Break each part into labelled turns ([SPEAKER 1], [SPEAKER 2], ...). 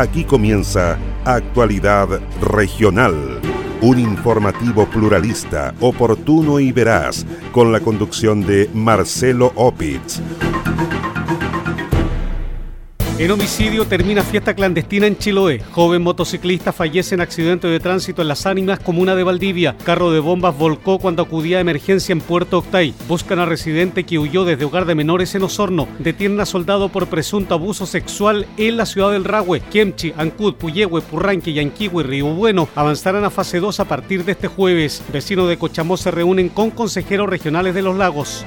[SPEAKER 1] Aquí comienza Actualidad Regional, un informativo pluralista, oportuno y veraz, con la conducción de Marcelo Opitz.
[SPEAKER 2] En homicidio termina fiesta clandestina en Chiloé. Joven motociclista fallece en accidente de tránsito en Las Ánimas, comuna de Valdivia. Carro de bombas volcó cuando acudía a emergencia en Puerto Octay. Buscan a residente que huyó desde hogar de menores en Osorno. Detienen a soldado por presunto abuso sexual en la ciudad del Rahue. Kemchi, Ancud, Puyehue, Purranque, Yanquihue y Río Bueno avanzarán a fase 2 a partir de este jueves. Vecinos de Cochamó se reúnen con consejeros regionales de los lagos.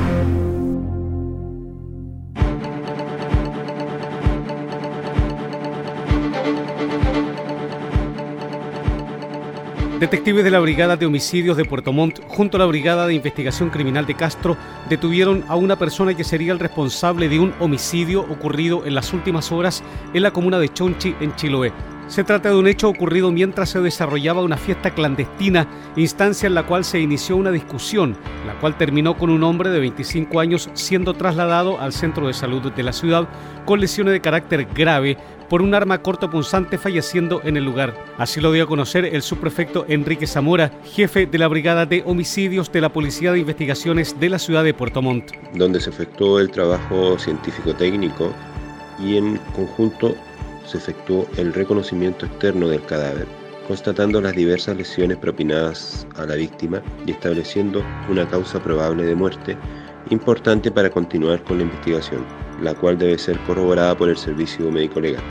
[SPEAKER 2] Detectives de la Brigada de Homicidios de Puerto Montt, junto a la Brigada de Investigación Criminal de Castro, detuvieron a una persona que sería el responsable de un homicidio ocurrido en las últimas horas en la comuna de Chonchi, en Chiloé. Se trata de un hecho ocurrido mientras se desarrollaba una fiesta clandestina, instancia en la cual se inició una discusión, la cual terminó con un hombre de 25 años siendo trasladado al centro de salud de la ciudad con lesiones de carácter grave por un arma cortopunzante falleciendo en el lugar. Así lo dio a conocer el subprefecto Enrique Zamora, jefe de la Brigada de Homicidios de la Policía de Investigaciones de la ciudad de Puerto Montt.
[SPEAKER 3] Donde se efectuó el trabajo científico-técnico y en conjunto se efectuó el reconocimiento externo del cadáver, constatando las diversas lesiones propinadas a la víctima y estableciendo una causa probable de muerte importante para continuar con la investigación, la cual debe ser corroborada por el servicio médico legal.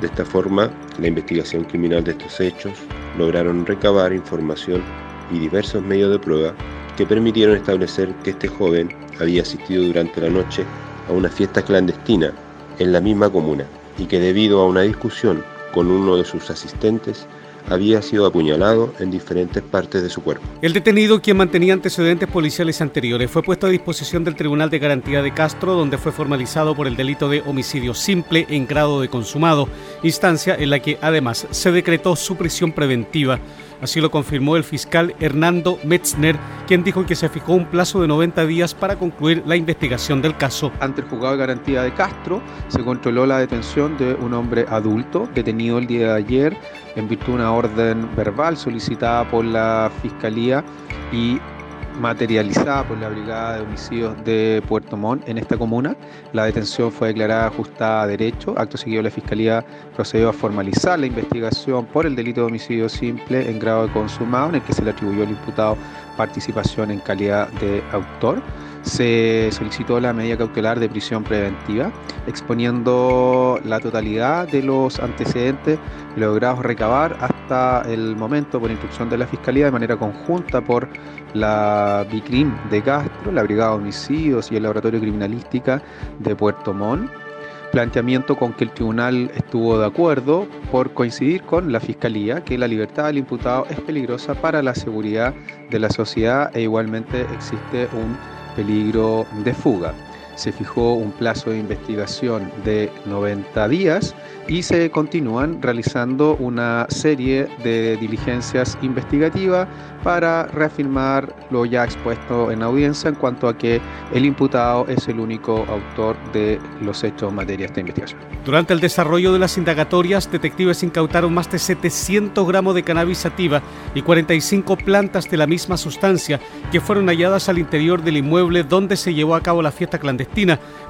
[SPEAKER 3] De esta forma, la investigación criminal de estos hechos lograron recabar información y diversos medios de prueba que permitieron establecer que este joven había asistido durante la noche a una fiesta clandestina en la misma comuna y que debido a una discusión con uno de sus asistentes había sido apuñalado en diferentes partes de su cuerpo.
[SPEAKER 2] El detenido, quien mantenía antecedentes policiales anteriores, fue puesto a disposición del Tribunal de Garantía de Castro, donde fue formalizado por el delito de homicidio simple en grado de consumado, instancia en la que además se decretó su prisión preventiva. Así lo confirmó el fiscal Hernando Metzner, quien dijo que se fijó un plazo de 90 días para concluir la investigación del caso.
[SPEAKER 4] Ante el juzgado de garantía de Castro se controló la detención de un hombre adulto detenido el día de ayer en virtud de una orden verbal solicitada por la Fiscalía y materializada por la Brigada de Homicidios de Puerto Montt en esta comuna. La detención fue declarada ajustada a derecho. Acto seguido, la Fiscalía procedió a formalizar la investigación por el delito de homicidio simple en grado de consumado, en el que se le atribuyó al imputado participación en calidad de autor. Se solicitó la medida cautelar de prisión preventiva, exponiendo la totalidad de los antecedentes logrados recabar hasta el momento por instrucción de la Fiscalía de manera conjunta por la BICRIM de Castro, la Brigada de Homicidios y el Laboratorio Criminalística de Puerto Montt planteamiento con que el tribunal estuvo de acuerdo por coincidir con la Fiscalía que la libertad del imputado es peligrosa para la seguridad de la sociedad e igualmente existe un peligro de fuga. Se fijó un plazo de investigación de 90 días y se continúan realizando una serie de diligencias investigativas para reafirmar lo ya expuesto en audiencia en cuanto a que el imputado es el único autor de los hechos en materia de esta investigación.
[SPEAKER 2] Durante el desarrollo de las indagatorias, detectives incautaron más de 700 gramos de cannabis sativa y 45 plantas de la misma sustancia que fueron halladas al interior del inmueble donde se llevó a cabo la fiesta clandestina,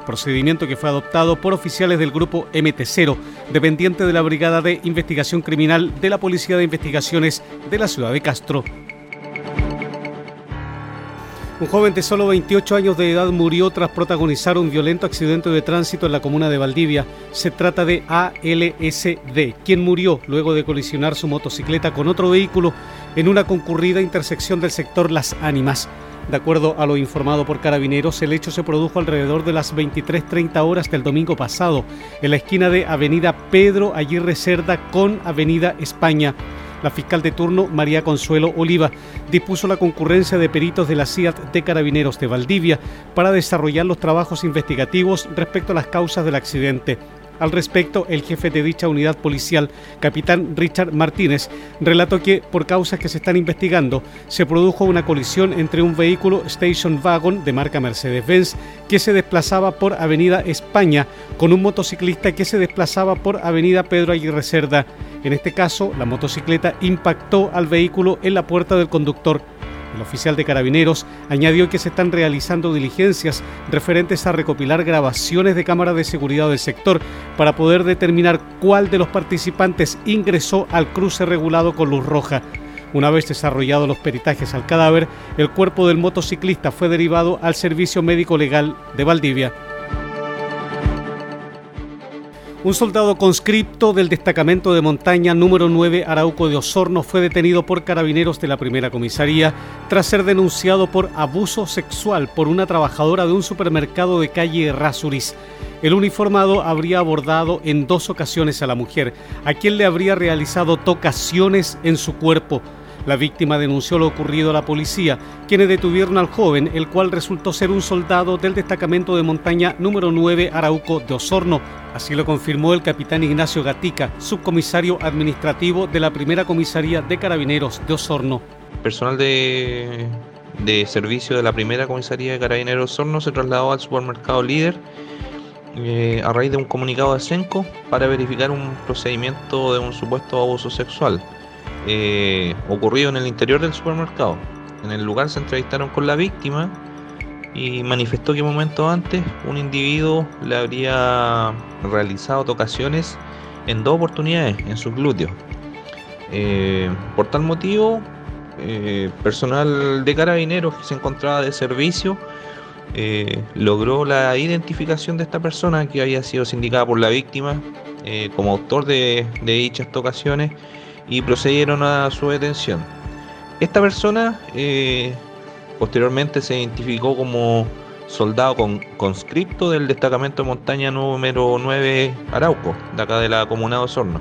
[SPEAKER 2] procedimiento que fue adoptado por oficiales del grupo MT0, dependiente de la Brigada de Investigación Criminal de la Policía de Investigaciones de la ciudad de Castro. Un joven de solo 28 años de edad murió tras protagonizar un violento accidente de tránsito en la comuna de Valdivia. Se trata de ALSD, quien murió luego de colisionar su motocicleta con otro vehículo en una concurrida intersección del sector Las Ánimas. De acuerdo a lo informado por carabineros, el hecho se produjo alrededor de las 23.30 horas del domingo pasado, en la esquina de Avenida Pedro Aguirre Cerda con Avenida España. La fiscal de turno, María Consuelo Oliva, dispuso la concurrencia de peritos de la CIAT de Carabineros de Valdivia para desarrollar los trabajos investigativos respecto a las causas del accidente. Al respecto, el jefe de dicha unidad policial, capitán Richard Martínez, relató que, por causas que se están investigando, se produjo una colisión entre un vehículo Station Wagon de marca Mercedes-Benz que se desplazaba por Avenida España con un motociclista que se desplazaba por Avenida Pedro Aguirre Cerda. En este caso, la motocicleta impactó al vehículo en la puerta del conductor el oficial de carabineros añadió que se están realizando diligencias referentes a recopilar grabaciones de cámaras de seguridad del sector para poder determinar cuál de los participantes ingresó al cruce regulado con luz roja. Una vez desarrollados los peritajes al cadáver, el cuerpo del motociclista fue derivado al Servicio Médico Legal de Valdivia. Un soldado conscripto del destacamento de montaña número 9 Arauco de Osorno fue detenido por carabineros de la primera comisaría tras ser denunciado por abuso sexual por una trabajadora de un supermercado de calle Rasuris. El uniformado habría abordado en dos ocasiones a la mujer, a quien le habría realizado tocaciones en su cuerpo. La víctima denunció lo ocurrido a la policía, quienes detuvieron al joven, el cual resultó ser un soldado del destacamento de montaña número 9 Arauco de Osorno. Así lo confirmó el capitán Ignacio Gatica, subcomisario administrativo de la primera comisaría de carabineros de Osorno.
[SPEAKER 5] Personal de, servicio de la primera comisaría de carabineros de Osorno se trasladó al supermercado líder eh, a raíz de un comunicado de Senco para verificar un procedimiento de un supuesto abuso sexual. Eh, ocurrido en el interior del supermercado. En el lugar se entrevistaron con la víctima y manifestó que momentos antes un individuo le habría realizado tocaciones en dos oportunidades en sus glúteos. Eh, por tal motivo, eh, personal de carabineros que se encontraba de servicio logró la identificación de esta persona que había sido sindicada por la víctima como autor de, de dichas tocaciones y procedieron a su detención. Esta persona eh, posteriormente se identificó como soldado con, conscripto del destacamento de montaña número 9 Arauco, de acá de la comuna de Osorno.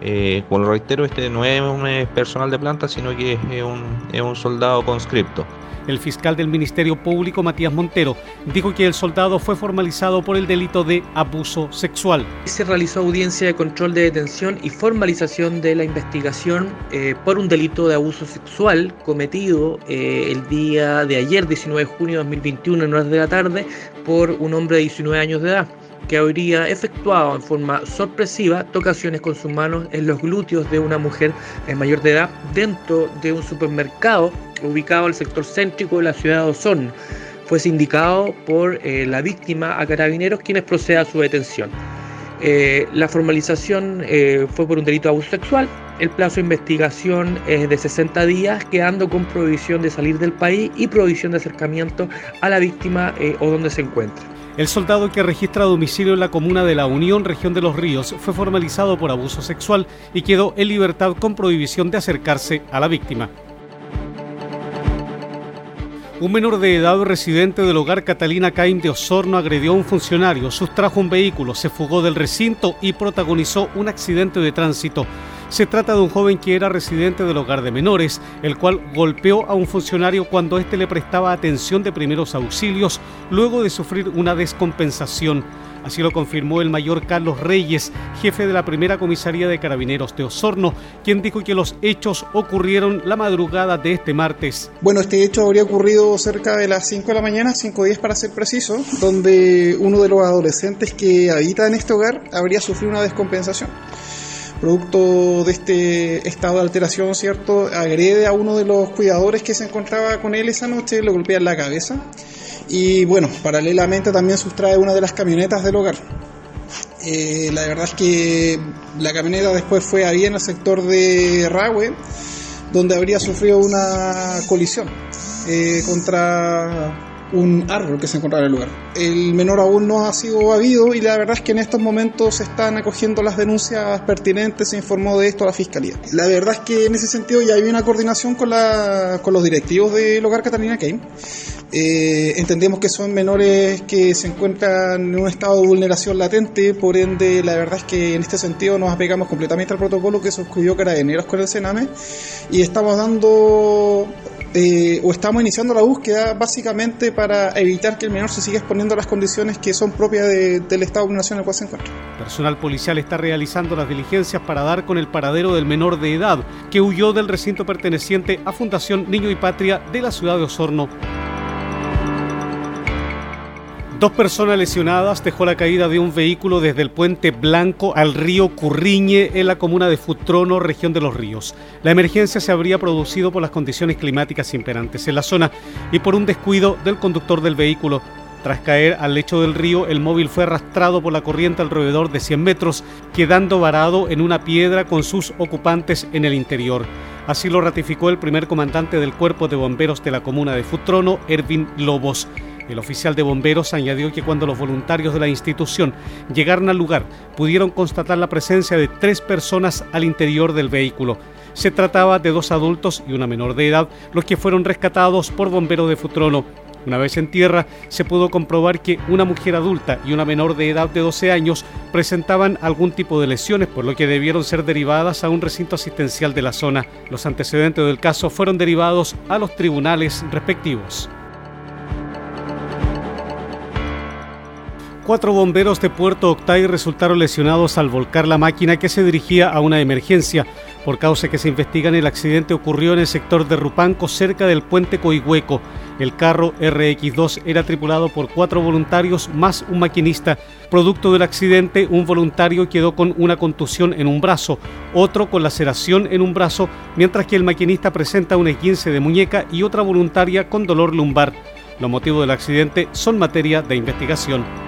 [SPEAKER 5] Eh, como lo reitero, este no es un personal de planta, sino que es un, es un soldado conscripto.
[SPEAKER 2] El fiscal del Ministerio Público, Matías Montero, dijo que el soldado fue formalizado por el delito de abuso sexual.
[SPEAKER 6] Se realizó audiencia de control de detención y formalización de la investigación eh, por un delito de abuso sexual cometido eh, el día de ayer, 19 de junio de 2021, en horas de la tarde, por un hombre de 19 años de edad que habría efectuado en forma sorpresiva tocaciones con sus manos en los glúteos de una mujer mayor de edad dentro de un supermercado ubicado al sector céntrico de la ciudad de Osorno. Fue sindicado por eh, la víctima a carabineros quienes procede a su detención. Eh, la formalización eh, fue por un delito de abuso sexual. El plazo de investigación es de 60 días, quedando con prohibición de salir del país y prohibición de acercamiento a la víctima o donde se encuentre.
[SPEAKER 2] El soldado que registra domicilio en la comuna de La Unión, región de Los Ríos, fue formalizado por abuso sexual y quedó en libertad con prohibición de acercarse a la víctima. Un menor de edad residente del hogar Catalina Caim de Osorno agredió a un funcionario, sustrajo un vehículo, se fugó del recinto y protagonizó un accidente de tránsito. Se trata de un joven que era residente del hogar de menores, el cual golpeó a un funcionario cuando éste le prestaba atención de primeros auxilios luego de sufrir una descompensación. Así lo confirmó el mayor Carlos Reyes, jefe de la primera comisaría de carabineros de Osorno, quien dijo que los hechos ocurrieron la madrugada de este martes.
[SPEAKER 7] Bueno, este hecho habría ocurrido cerca de las 5 de la mañana, 5.10 para ser preciso, donde uno de los adolescentes que habita en este hogar habría sufrido una descompensación producto de este estado de alteración, ¿cierto? Agrede a uno de los cuidadores que se encontraba con él esa noche, lo golpea en la cabeza y bueno, paralelamente también sustrae una de las camionetas del hogar. Eh, la verdad es que la camioneta después fue ahí en el sector de Rahue, donde habría sufrido una colisión eh, contra un árbol que se encontraba en el lugar. El menor aún no ha sido habido y la verdad es que en estos momentos se están acogiendo las denuncias pertinentes, se informó de esto a la Fiscalía. La verdad es que en ese sentido ya hay una coordinación con, la, con los directivos del hogar Catalina Kane. Eh, entendemos que son menores que se encuentran en un estado de vulneración latente, por ende la verdad es que en este sentido nos apegamos completamente al protocolo que suscribió Carabineros con el Sename y estamos dando eh, o estamos iniciando la búsqueda básicamente para evitar que el menor se siga exponiendo a las condiciones que son propias del estado de vulneración en el cual se encuentra.
[SPEAKER 2] Personal policial está realizando las diligencias para dar con el paradero del menor de edad que huyó del recinto perteneciente a Fundación Niño y Patria de la ciudad de Osorno. Dos personas lesionadas dejó la caída de un vehículo desde el puente Blanco al río Curriñe en la comuna de Futrono, región de los ríos. La emergencia se habría producido por las condiciones climáticas imperantes en la zona y por un descuido del conductor del vehículo. Tras caer al lecho del río, el móvil fue arrastrado por la corriente alrededor de 100 metros, quedando varado en una piedra con sus ocupantes en el interior. Así lo ratificó el primer comandante del cuerpo de bomberos de la comuna de Futrono, Ervin Lobos. El oficial de bomberos añadió que cuando los voluntarios de la institución llegaron al lugar, pudieron constatar la presencia de tres personas al interior del vehículo. Se trataba de dos adultos y una menor de edad, los que fueron rescatados por bomberos de Futrono. Una vez en tierra, se pudo comprobar que una mujer adulta y una menor de edad de 12 años presentaban algún tipo de lesiones, por lo que debieron ser derivadas a un recinto asistencial de la zona. Los antecedentes del caso fueron derivados a los tribunales respectivos. Cuatro bomberos de Puerto Octay resultaron lesionados al volcar la máquina que se dirigía a una emergencia. Por causa que se investigan, el accidente ocurrió en el sector de Rupanco, cerca del puente Coihueco. El carro RX2 era tripulado por cuatro voluntarios más un maquinista. Producto del accidente, un voluntario quedó con una contusión en un brazo, otro con laceración en un brazo, mientras que el maquinista presenta un esguince de muñeca y otra voluntaria con dolor lumbar. Los motivos del accidente son materia de investigación.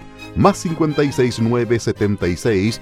[SPEAKER 8] más 569 76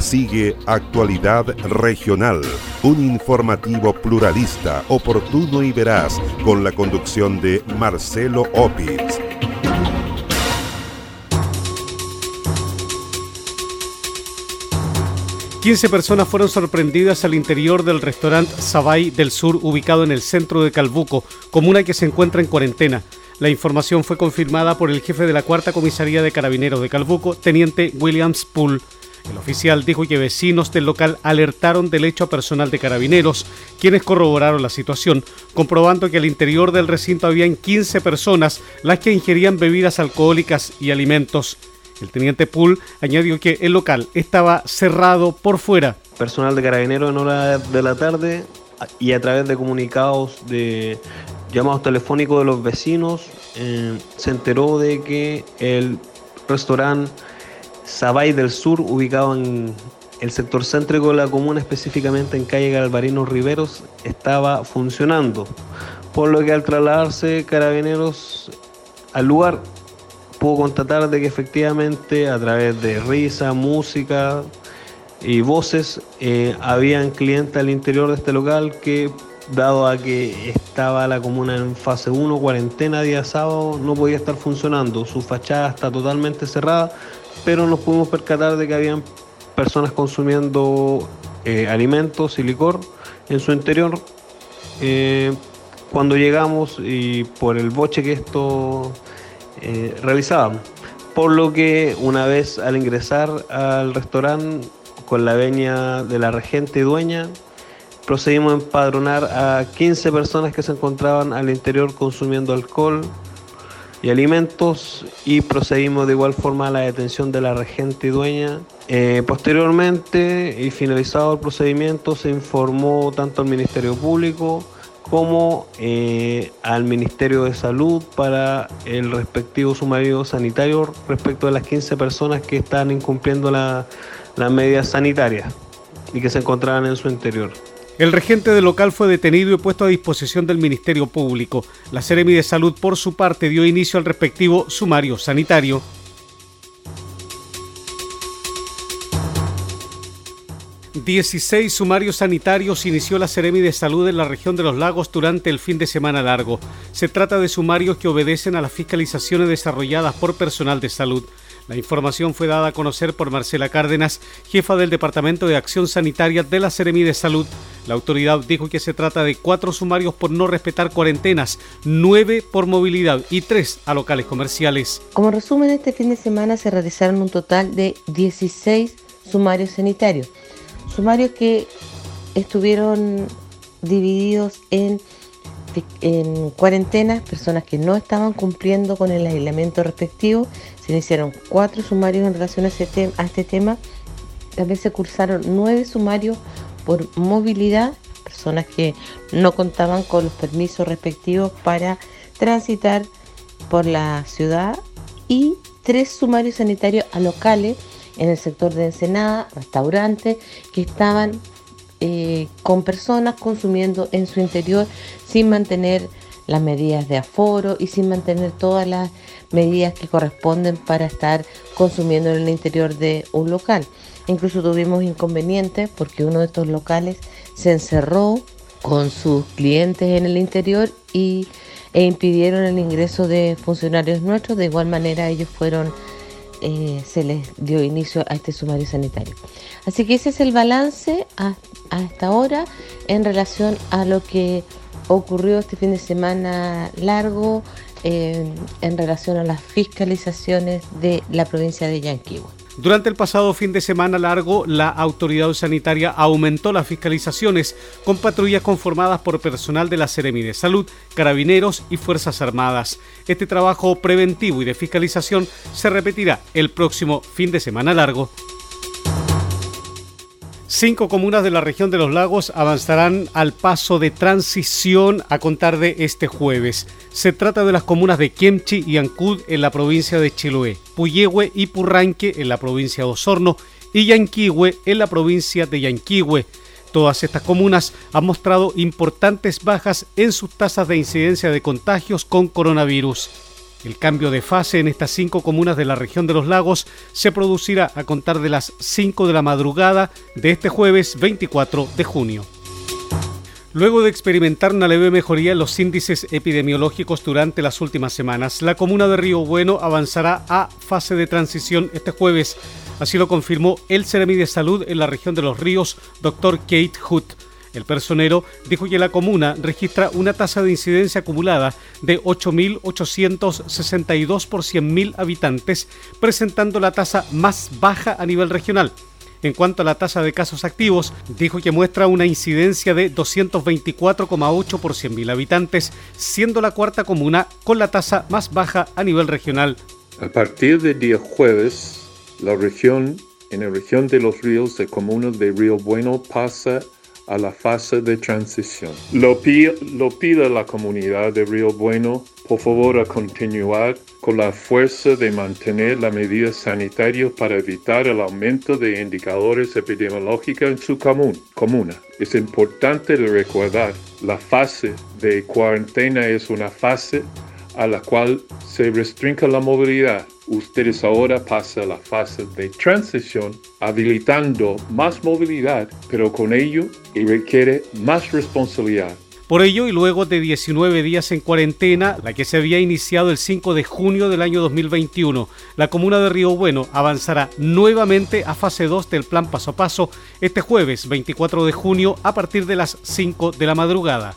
[SPEAKER 1] Sigue Actualidad Regional, un informativo pluralista, oportuno y veraz, con la conducción de Marcelo Opitz.
[SPEAKER 2] Quince personas fueron sorprendidas al interior del restaurante Sabay del Sur, ubicado en el centro de Calbuco, comuna que se encuentra en cuarentena. La información fue confirmada por el jefe de la cuarta comisaría de carabineros de Calbuco, teniente Williams Poole. El oficial dijo que vecinos del local alertaron del hecho a personal de carabineros, quienes corroboraron la situación, comprobando que al interior del recinto habían 15 personas las que ingerían bebidas alcohólicas y alimentos. El teniente Pool añadió que el local estaba cerrado por fuera.
[SPEAKER 9] Personal de carabineros en hora de la tarde y a través de comunicados de llamados telefónicos de los vecinos eh, se enteró de que el restaurante Sabay del Sur, ubicado en el sector céntrico de la comuna, específicamente en calle Galvarino Riveros, estaba funcionando. Por lo que al trasladarse carabineros al lugar, pudo constatar de que efectivamente a través de risa, música y voces, eh, habían clientes al interior de este local que dado a que estaba la comuna en fase 1, cuarentena día sábado, no podía estar funcionando. Su fachada está totalmente cerrada, pero nos pudimos percatar de que habían personas consumiendo eh, alimentos y licor en su interior. Eh, cuando llegamos y por el boche que esto eh, realizaban. Por lo que una vez al ingresar al restaurante con la veña de la regente y dueña, procedimos a empadronar a 15 personas que se encontraban al interior consumiendo alcohol y alimentos y procedimos de igual forma a la detención de la regente y dueña. Eh, posteriormente y finalizado el procedimiento se informó tanto al Ministerio Público como eh, al Ministerio de Salud para el respectivo sumario sanitario respecto de las 15 personas que están incumpliendo las medidas sanitarias y que se encontraban en su interior.
[SPEAKER 2] El regente del local fue detenido y puesto a disposición del Ministerio Público. La Seremi de Salud, por su parte, dio inicio al respectivo sumario sanitario. 16 sumarios sanitarios inició la Seremi de Salud en la región de los lagos durante el fin de semana largo. Se trata de sumarios que obedecen a las fiscalizaciones desarrolladas por personal de salud. La información fue dada a conocer por Marcela Cárdenas, jefa del Departamento de Acción Sanitaria de la Seremi de Salud. La autoridad dijo que se trata de cuatro sumarios por no respetar cuarentenas, nueve por movilidad y tres a locales comerciales.
[SPEAKER 10] Como resumen, este fin de semana se realizaron un total de 16 sumarios sanitarios. Sumarios que estuvieron divididos en en cuarentena, personas que no estaban cumpliendo con el aislamiento respectivo. Se iniciaron cuatro sumarios en relación a, este tema. También se cursaron nueve sumarios por movilidad, personas que no contaban con los permisos respectivos para transitar por la ciudad y tres sumarios sanitarios a locales en el sector de Ensenada, restaurantes que estaban eh, con personas consumiendo en su interior sin mantener las medidas de aforo y sin mantener todas las medidas que corresponden para estar consumiendo en el interior de un local. Incluso tuvimos inconvenientes porque uno de estos locales se encerró con sus clientes en el interior y, e impidieron el ingreso de funcionarios nuestros. De igual manera ellos fueron eh, se les dio inicio a este sumario sanitario. Así que ese es el balance hasta ahora en relación a lo que ocurrió este fin de semana largo eh, en relación a las fiscalizaciones de la provincia de Yanquihue.
[SPEAKER 2] Durante el pasado fin de semana largo, la autoridad sanitaria aumentó las fiscalizaciones con patrullas conformadas por personal de la Seremi de Salud, Carabineros y Fuerzas Armadas. Este trabajo preventivo y de fiscalización se repetirá el próximo fin de semana largo. Cinco comunas de la región de los lagos avanzarán al paso de transición a contar de este jueves. Se trata de las comunas de Kemchi y Ancud en la provincia de Chiloé, Puyehue y Purranque en la provincia de Osorno y Yanquihue en la provincia de Yanquihue. Todas estas comunas han mostrado importantes bajas en sus tasas de incidencia de contagios con coronavirus. El cambio de fase en estas cinco comunas de la región de los lagos se producirá a contar de las 5 de la madrugada de este jueves 24 de junio. Luego de experimentar una leve mejoría en los índices epidemiológicos durante las últimas semanas, la comuna de Río Bueno avanzará a fase de transición este jueves. Así lo confirmó el Ceremi de Salud en la región de los ríos, Dr. Kate Hood. El personero dijo que la comuna registra una tasa de incidencia acumulada de 8.862 por 100.000 habitantes, presentando la tasa más baja a nivel regional. En cuanto a la tasa de casos activos, dijo que muestra una incidencia de 224,8 por 100.000 habitantes, siendo la cuarta comuna con la tasa más baja a nivel regional
[SPEAKER 11] A partir del día jueves, la región, en la región de los ríos de comuna de Río Bueno pasa a la fase de transición. Lo, lo pido a la comunidad de Río Bueno, por favor, a continuar con la fuerza de mantener las medidas sanitarias para evitar el aumento de indicadores epidemiológicos en su comuna. Es importante recordar, la fase de cuarentena es una fase a la cual se restringe la movilidad ustedes ahora pasan a la fase de transición, habilitando más movilidad, pero con ello requiere más responsabilidad.
[SPEAKER 2] Por ello, y luego de 19 días en cuarentena, la que se había iniciado el 5 de junio del año 2021, la comuna de Río Bueno avanzará nuevamente a fase 2 del plan paso a paso este jueves 24 de junio a partir de las 5 de la madrugada.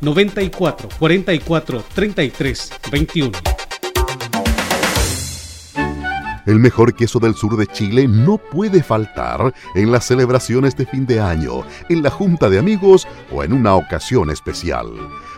[SPEAKER 2] 94 44 33 21.
[SPEAKER 8] El mejor queso del sur de Chile no puede faltar en las celebraciones de fin de año, en la junta de amigos o en una ocasión especial.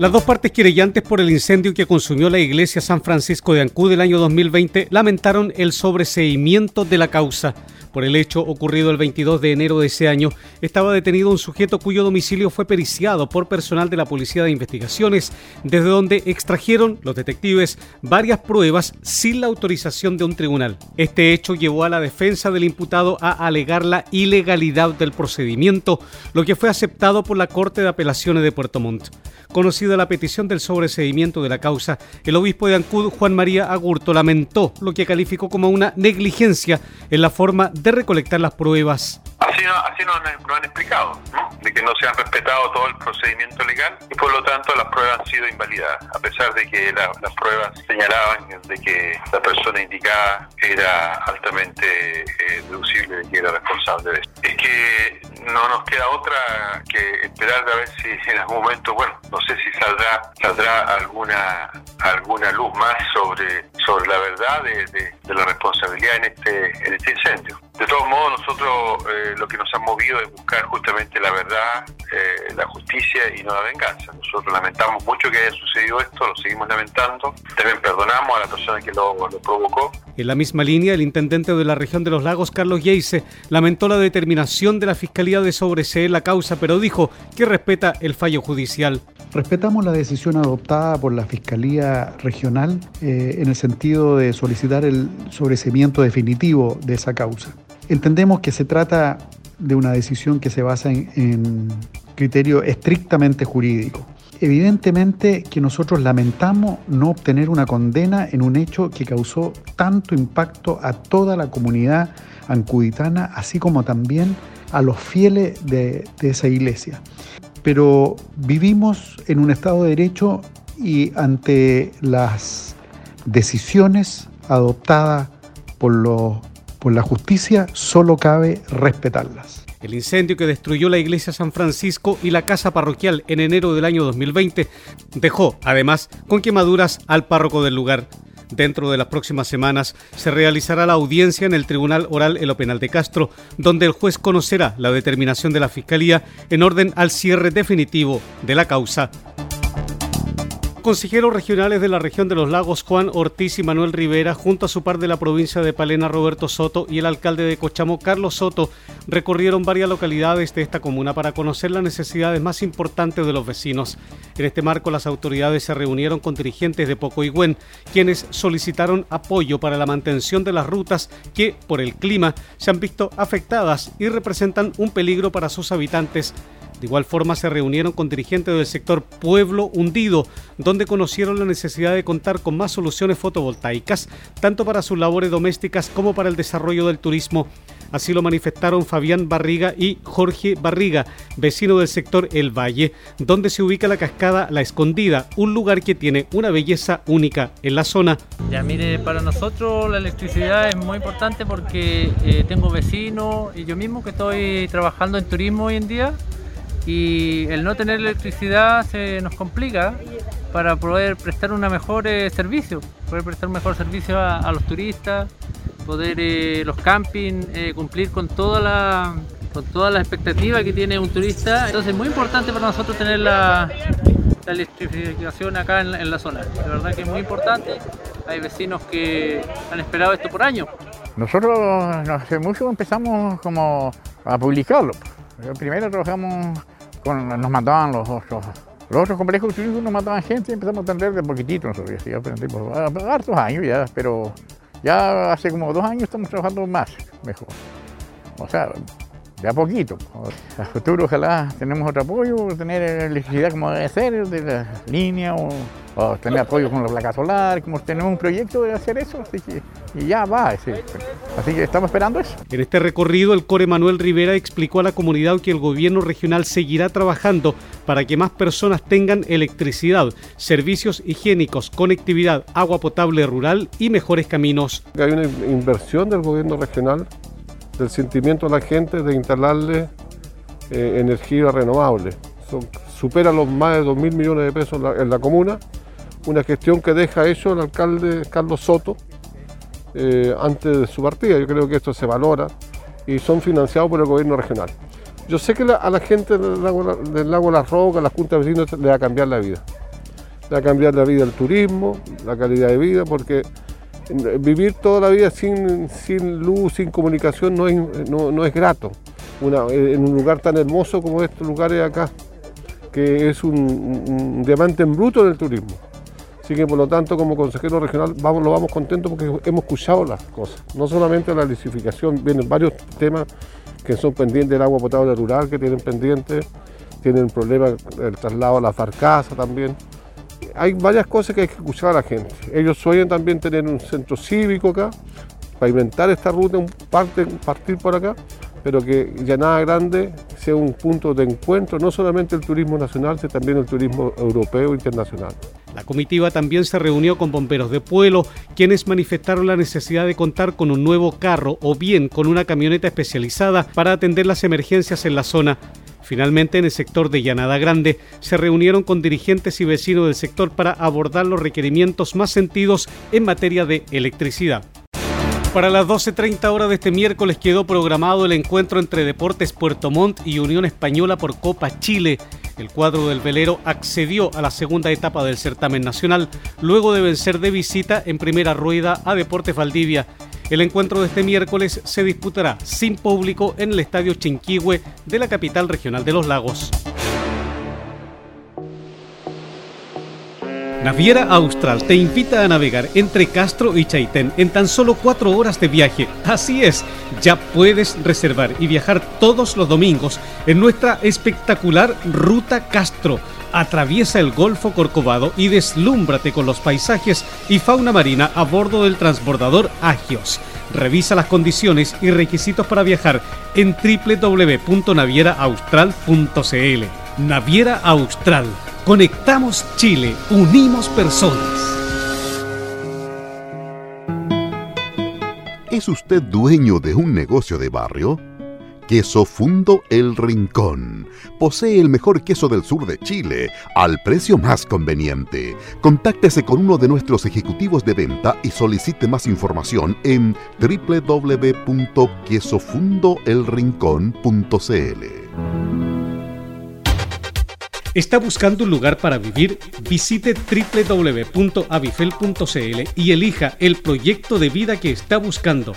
[SPEAKER 2] Las dos partes querellantes por el incendio que consumió la iglesia San Francisco de Ancud del año 2020 lamentaron el sobreseimiento de la causa. Por el hecho ocurrido el 22 de enero de ese año, estaba detenido un sujeto cuyo domicilio fue periciado por personal de la Policía de Investigaciones, desde donde extrajeron los detectives varias pruebas sin la autorización de un tribunal. Este hecho llevó a la defensa del imputado a alegar la ilegalidad del procedimiento, lo que fue aceptado por la Corte de Apelaciones de Puerto Montt. Conocida la petición del sobreseimiento de la causa, el obispo de Ancud, Juan María Agurto, lamentó lo que calificó como una negligencia en la forma de recolectar las pruebas.
[SPEAKER 12] Así, así nos, han, explicado, de que no se han respetado todo el procedimiento legal y por lo tanto las pruebas han sido invalidadas, a pesar de que las pruebas señalaban de que la persona indicada era altamente eh, deducible de que era responsable de esto. Es que no nos queda otra que esperar a ver si en algún momento, bueno, no sé si saldrá saldrá alguna alguna luz más sobre sobre la verdad de, la responsabilidad en este en este incendio. De todos modos, nosotros eh, lo que nos ha movido es buscar justamente la verdad, eh, la justicia y no la venganza. Nosotros lamentamos mucho que haya sucedido esto, lo seguimos lamentando. También perdonamos a la persona que lo, lo provocó.
[SPEAKER 2] En la misma línea, el intendente de la región de los lagos, Carlos Yeise, lamentó la determinación de la Fiscalía de sobreseer la causa, pero dijo que respeta el fallo judicial.
[SPEAKER 13] Respetamos la decisión adoptada por la Fiscalía Regional eh, en el sentido de solicitar el sobreseimiento definitivo de esa causa. Entendemos que se trata de una decisión que se basa en, criterio estrictamente jurídico. Evidentemente que nosotros lamentamos no obtener una condena en un hecho que causó tanto impacto a toda la comunidad ancuditana, así como también a los fieles de, esa iglesia. Pero vivimos en un Estado de Derecho y ante las decisiones adoptadas por, por la justicia solo cabe respetarlas.
[SPEAKER 2] El incendio que destruyó la iglesia San Francisco y la casa parroquial en enero del año 2020 dejó, además, con quemaduras al párroco del lugar. Dentro de las próximas semanas se realizará la audiencia en el Tribunal Oral en lo Penal de Castro, donde el juez conocerá la determinación de la Fiscalía en orden al cierre definitivo de la causa. Consejeros regionales de la región de los lagos Juan Ortiz y Manuel Rivera, junto a su par de la provincia de Palena Roberto Soto y el alcalde de Cochamo Carlos Soto, recorrieron varias localidades de esta comuna para conocer las necesidades más importantes de los vecinos. En este marco, las autoridades se reunieron con dirigentes de Pocoigüen, quienes solicitaron apoyo para la mantención de las rutas que, por el clima, se han visto afectadas y representan un peligro para sus habitantes de igual forma se reunieron con dirigentes del sector Pueblo Hundido, donde conocieron la necesidad de contar con más soluciones fotovoltaicas, tanto para sus labores domésticas como para el desarrollo del turismo. Así lo manifestaron Fabián Barriga y Jorge Barriga, vecino del sector El Valle, donde se ubica la cascada La Escondida, un lugar que tiene una belleza única en la zona.
[SPEAKER 14] Ya mire, para nosotros la electricidad es muy importante porque eh, tengo vecinos y yo mismo que estoy trabajando en turismo hoy en día y el no tener electricidad se nos complica para poder prestar un mejor eh, servicio, poder prestar un mejor servicio a, los turistas, poder eh, los campings eh, cumplir con toda la con todas las expectativas que tiene un turista. Entonces es muy importante para nosotros tener la, electrificación acá en, la zona. De verdad que es muy importante. Hay vecinos que han esperado esto por años.
[SPEAKER 15] Nosotros hace mucho empezamos como a publicarlo. Primero trabajamos con, nos mandaban los, otros los otros complejos nos mandaban gente y empezamos a atender de poquitito nosotros, ya aprendimos, hartos años ya, pero ya hace como dos años estamos trabajando más, mejor. O sea, de a poquito. A futuro ojalá tenemos otro apoyo, tener electricidad como debe ser, de la línea, o, tener apoyo con la placa solar, como tenemos un proyecto de hacer eso, así que y ya va. Así, así que estamos esperando eso.
[SPEAKER 2] En este recorrido, el core Manuel Rivera explicó a la comunidad que el gobierno regional seguirá trabajando para que más personas tengan electricidad, servicios higiénicos, conectividad, agua potable rural y mejores caminos.
[SPEAKER 16] Hay una inversión del gobierno regional del sentimiento de la gente de instalarle eh, energía renovable. supera los más de 2 mil millones de pesos en la, comuna, una gestión que deja hecho el alcalde Carlos Soto eh, antes de su partida. Yo creo que esto se valora y son financiados por el gobierno regional. Yo sé que a la gente del lago, del lago Las Rocas, las juntas de vecinos, le va a cambiar la vida. Le va a cambiar la vida el turismo, la calidad de vida, porque vivir toda la vida sin, luz, sin comunicación no es, no, es grato. en un lugar tan hermoso como estos lugares acá, que es un, diamante en bruto del turismo. Así que por lo tanto como consejero regional vamos, lo vamos contentos porque hemos escuchado las cosas. No solamente la lisificación, vienen varios temas que son pendientes del agua potable rural, que tienen pendientes, tienen problemas el traslado a la farcasa también hay varias cosas que hay que escuchar a la gente. Ellos sueñan también tener un centro cívico acá, para inventar esta ruta, un parte, partir por acá, pero que Llanada Grande sea un punto de encuentro, no solamente el turismo nacional, sino también el turismo europeo e internacional.
[SPEAKER 2] La comitiva también se reunió con bomberos de pueblo, quienes manifestaron la necesidad de contar con un nuevo carro o bien con una camioneta especializada para atender las emergencias en la zona. Finalmente, en el sector de Llanada Grande, se reunieron con dirigentes y vecinos del sector para abordar los requerimientos más sentidos en materia de electricidad. Para las 12.30 horas de este miércoles quedó programado el encuentro entre Deportes Puerto Montt y Unión Española por Copa Chile. El cuadro del velero accedió a la segunda etapa del certamen nacional luego de vencer de visita en primera rueda a Deportes Valdivia. El encuentro de este miércoles se disputará sin público en el Estadio Chinquihue de la capital regional de los lagos. Naviera Austral te invita a navegar entre Castro y Chaitén en tan solo cuatro horas de viaje. Así es, ya puedes reservar y viajar todos los domingos en nuestra espectacular Ruta Castro atraviesa el Golfo Corcovado y deslúmbrate con los paisajes y fauna marina a bordo del transbordador Agios. Revisa las condiciones y requisitos para viajar en www.navieraaustral.cl. Naviera Austral Conectamos Chile, unimos personas.
[SPEAKER 8] ¿Es usted dueño de un negocio de barrio? Queso Fundo El Rincón. Posee el mejor queso del sur de Chile al precio más conveniente. Contáctese con uno de nuestros ejecutivos de venta y solicite más información en www.quesofundoelrincón.cl.
[SPEAKER 2] ¿Está buscando un lugar para vivir? Visite www.avifel.cl y elija el proyecto de vida que está buscando.